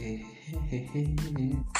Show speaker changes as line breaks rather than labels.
Hey, hey, hey, hey.